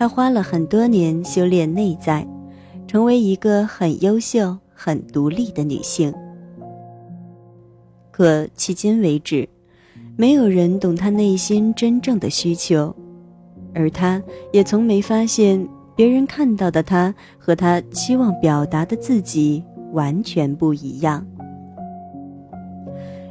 她花了很多年修炼内在，成为一个很优秀、很独立的女性。可迄今为止，没有人懂她内心真正的需求，而她也从没发现别人看到的她和她期望表达的自己完全不一样。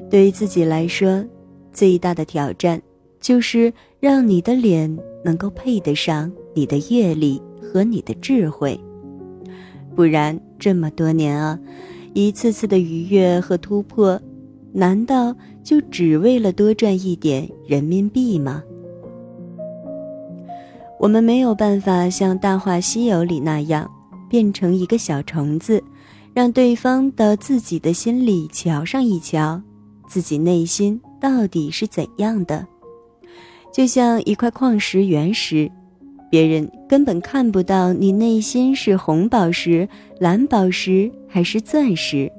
对于自己来说，最大的挑战就是让你的脸能够配得上你的阅历和你的智慧，不然这么多年啊，一次次的愉悦和突破，难道就只为了多赚一点人民币吗？我们没有办法像《大话西游》里那样，变成一个小虫子，让对方到自己的心里瞧上一瞧。自己内心到底是怎样的？就像一块矿石原石，别人根本看不到你内心是红宝石、蓝宝石还是钻石。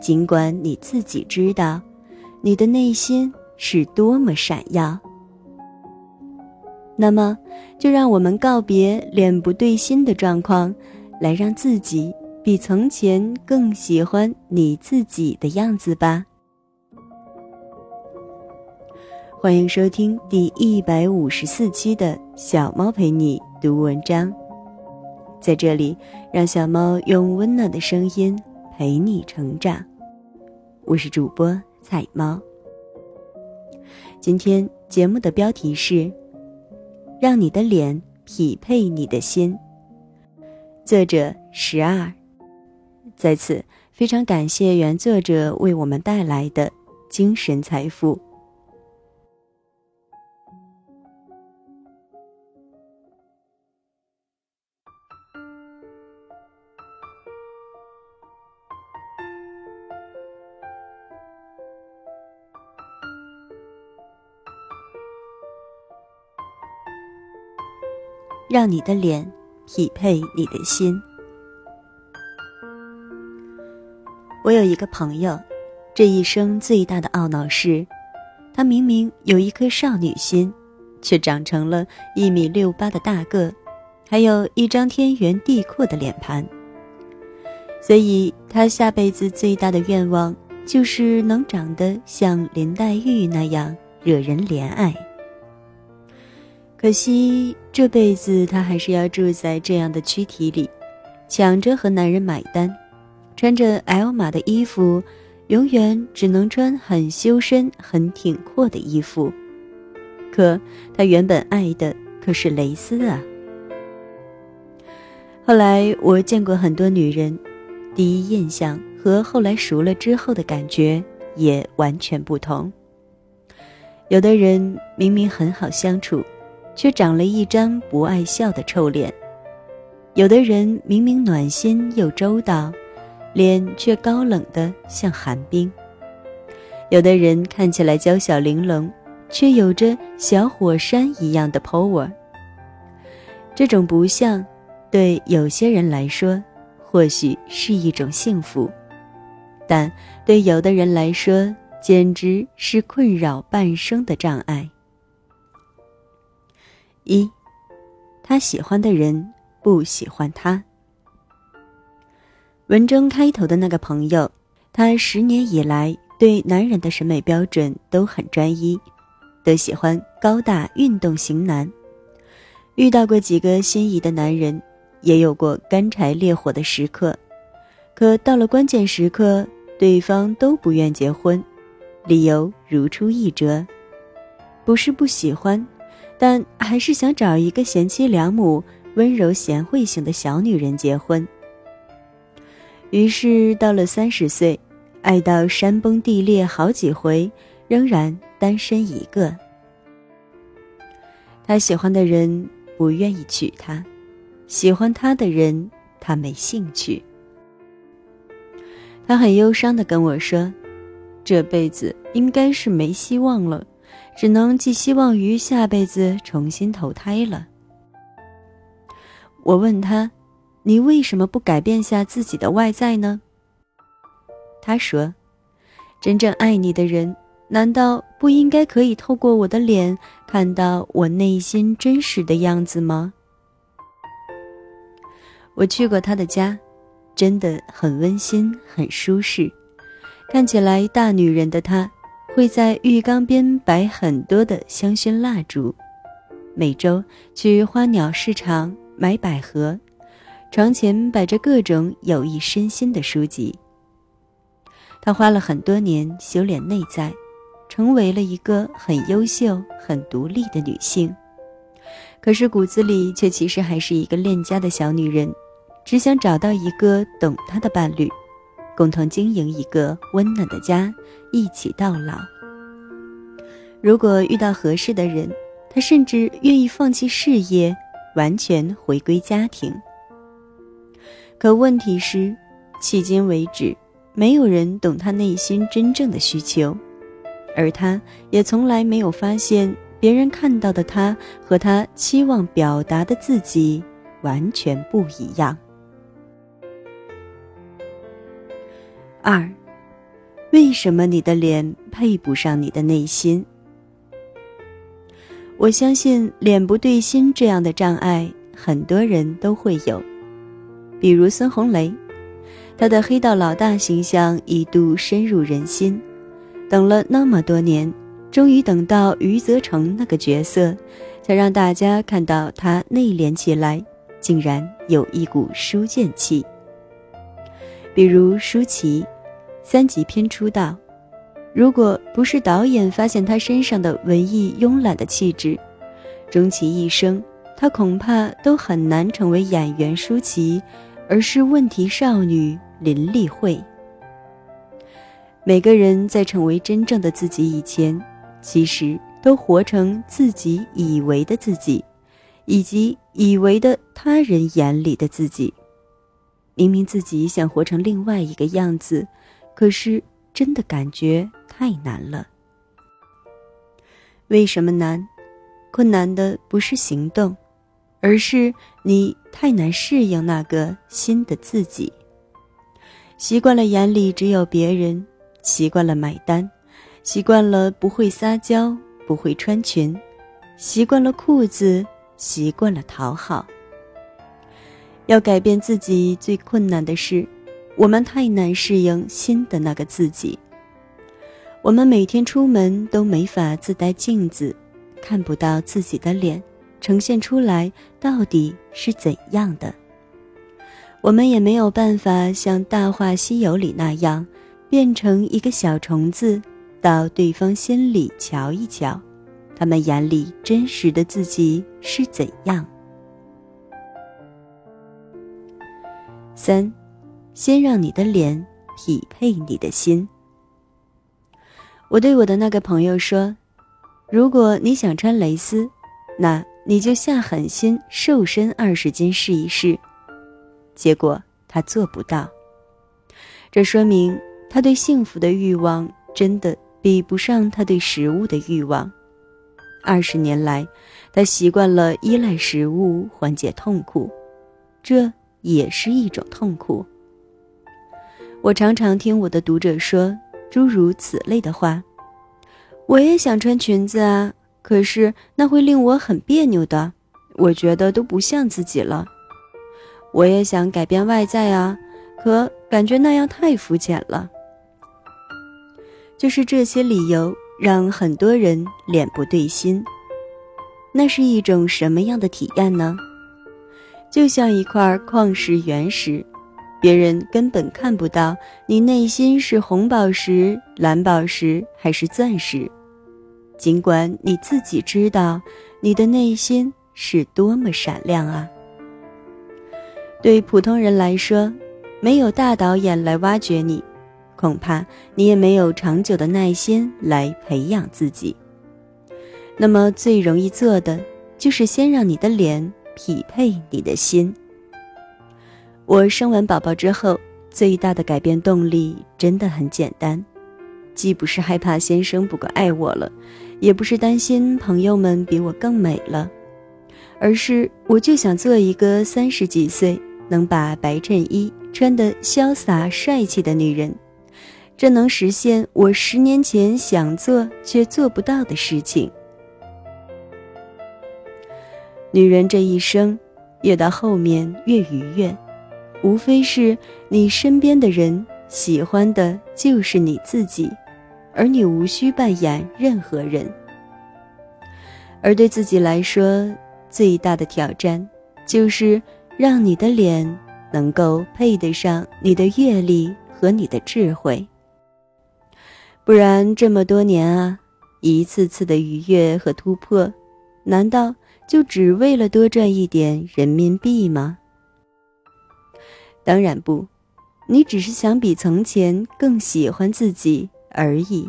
尽管你自己知道，你的内心是多么闪耀。那么，就让我们告别脸不对心的状况，来让自己比从前更喜欢你自己的样子吧。欢迎收听第一百五十四期的小猫陪你读文章，在这里，让小猫用温暖的声音陪你成长。我是主播彩猫。今天节目的标题是“让你的脸匹配你的心”，作者十二。在此，非常感谢原作者为我们带来的精神财富。让你的脸匹配你的心。我有一个朋友，这一生最大的懊恼是，他明明有一颗少女心，却长成了一米六八的大个，还有一张天圆地阔的脸盘。所以，他下辈子最大的愿望就是能长得像林黛玉那样惹人怜爱。可惜这辈子她还是要住在这样的躯体里，抢着和男人买单，穿着 L 码的衣服，永远只能穿很修身、很挺阔的衣服。可他原本爱的可是蕾丝啊！后来我见过很多女人，第一印象和后来熟了之后的感觉也完全不同。有的人明明很好相处。却长了一张不爱笑的臭脸。有的人明明暖心又周到，脸却高冷的像寒冰。有的人看起来娇小玲珑，却有着小火山一样的 power。这种不像，对有些人来说，或许是一种幸福，但对有的人来说，简直是困扰半生的障碍。一，他喜欢的人不喜欢他。文中开头的那个朋友，他十年以来对男人的审美标准都很专一，都喜欢高大运动型男。遇到过几个心仪的男人，也有过干柴烈火的时刻，可到了关键时刻，对方都不愿结婚，理由如出一辙，不是不喜欢。但还是想找一个贤妻良母、温柔贤惠型的小女人结婚。于是到了三十岁，爱到山崩地裂好几回，仍然单身一个。他喜欢的人不愿意娶她，喜欢他的人他没兴趣。他很忧伤的跟我说：“这辈子应该是没希望了。”只能寄希望于下辈子重新投胎了。我问他：“你为什么不改变下自己的外在呢？”他说：“真正爱你的人，难道不应该可以透过我的脸看到我内心真实的样子吗？我去过他的家，真的很温馨，很舒适。看起来大女人的她，会在浴缸边摆很多的香薰蜡烛，每周去花鸟市场买百合，床前摆着各种有益身心的书籍。她花了很多年修炼内在。成为了一个很优秀、很独立的女性，可是骨子里却其实还是一个恋家的小女人，只想找到一个懂她的伴侣，共同经营一个温暖的家，一起到老。如果遇到合适的人，他甚至愿意放弃事业，完全回归家庭。可问题是，迄今为止，没有人懂他内心真正的需求。而他也从来没有发现，别人看到的他和他期望表达的自己完全不一样。二，为什么你的脸配不上你的内心？我相信脸不对心这样的障碍，很多人都会有，比如孙红雷，他的黑道老大形象一度深入人心。等了那么多年，终于等到余则成那个角色，才让大家看到他内敛起来，竟然有一股书卷气。比如舒淇，三级片出道，如果不是导演发现他身上的文艺慵懒的气质，终其一生，他恐怕都很难成为演员舒淇，而是问题少女林丽慧。每个人在成为真正的自己以前，其实都活成自己以为的自己，以及以为的他人眼里的自己。明明自己想活成另外一个样子，可是真的感觉太难了。为什么难？困难的不是行动，而是你太难适应那个新的自己。习惯了眼里只有别人。习惯了买单，习惯了不会撒娇，不会穿裙，习惯了裤子，习惯了讨好。要改变自己最困难的是，我们太难适应新的那个自己。我们每天出门都没法自带镜子，看不到自己的脸，呈现出来到底是怎样的。我们也没有办法像《大话西游》里那样。变成一个小虫子，到对方心里瞧一瞧，他们眼里真实的自己是怎样？三，先让你的脸匹配你的心。我对我的那个朋友说：“如果你想穿蕾丝，那你就下狠心瘦身二十斤试一试。”结果他做不到，这说明。他对幸福的欲望真的比不上他对食物的欲望。二十年来，他习惯了依赖食物缓解痛苦，这也是一种痛苦。我常常听我的读者说诸如此类的话：“我也想穿裙子啊，可是那会令我很别扭的，我觉得都不像自己了。我也想改变外在啊，可感觉那样太肤浅了。”就是这些理由让很多人脸不对心，那是一种什么样的体验呢？就像一块矿石原石，别人根本看不到你内心是红宝石、蓝宝石还是钻石，尽管你自己知道你的内心是多么闪亮啊。对普通人来说，没有大导演来挖掘你。恐怕你也没有长久的耐心来培养自己。那么最容易做的，就是先让你的脸匹配你的心。我生完宝宝之后，最大的改变动力真的很简单，既不是害怕先生不够爱我了，也不是担心朋友们比我更美了，而是我就想做一个三十几岁能把白衬衣穿得潇洒帅气的女人。这能实现我十年前想做却做不到的事情。女人这一生，越到后面越愉悦，无非是你身边的人喜欢的就是你自己，而你无需扮演任何人。而对自己来说，最大的挑战，就是让你的脸能够配得上你的阅历和你的智慧。不然这么多年啊，一次次的愉悦和突破，难道就只为了多赚一点人民币吗？当然不，你只是想比从前更喜欢自己而已。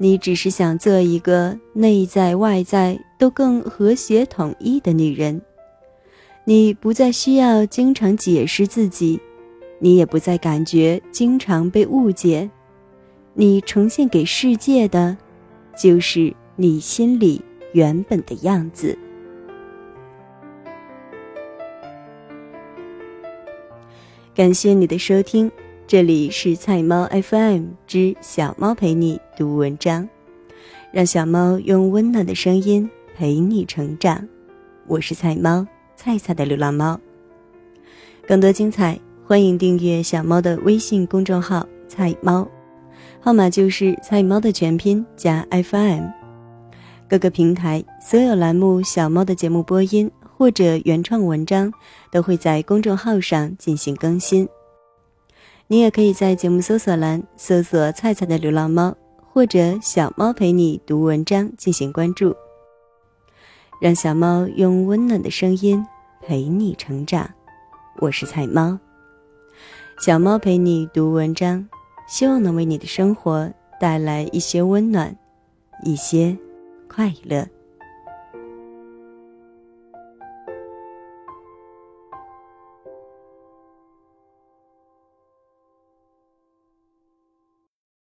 你只是想做一个内在外在都更和谐统一的女人，你不再需要经常解释自己，你也不再感觉经常被误解，你呈现给世界的，就是你心里原本的样子。感谢你的收听。这里是菜猫 FM 之小猫陪你读文章，让小猫用温暖的声音陪你成长。我是菜猫，菜菜的流浪猫。更多精彩，欢迎订阅小猫的微信公众号“菜猫”，号码就是菜猫的全拼加 FM。各个平台所有栏目小猫的节目播音或者原创文章都会在公众号上进行更新。你也可以在节目搜索栏搜索“菜菜的流浪猫”或者“小猫陪你读文章”进行关注，让小猫用温暖的声音陪你成长。我是菜猫，小猫陪你读文章，希望能为你的生活带来一些温暖，一些快乐。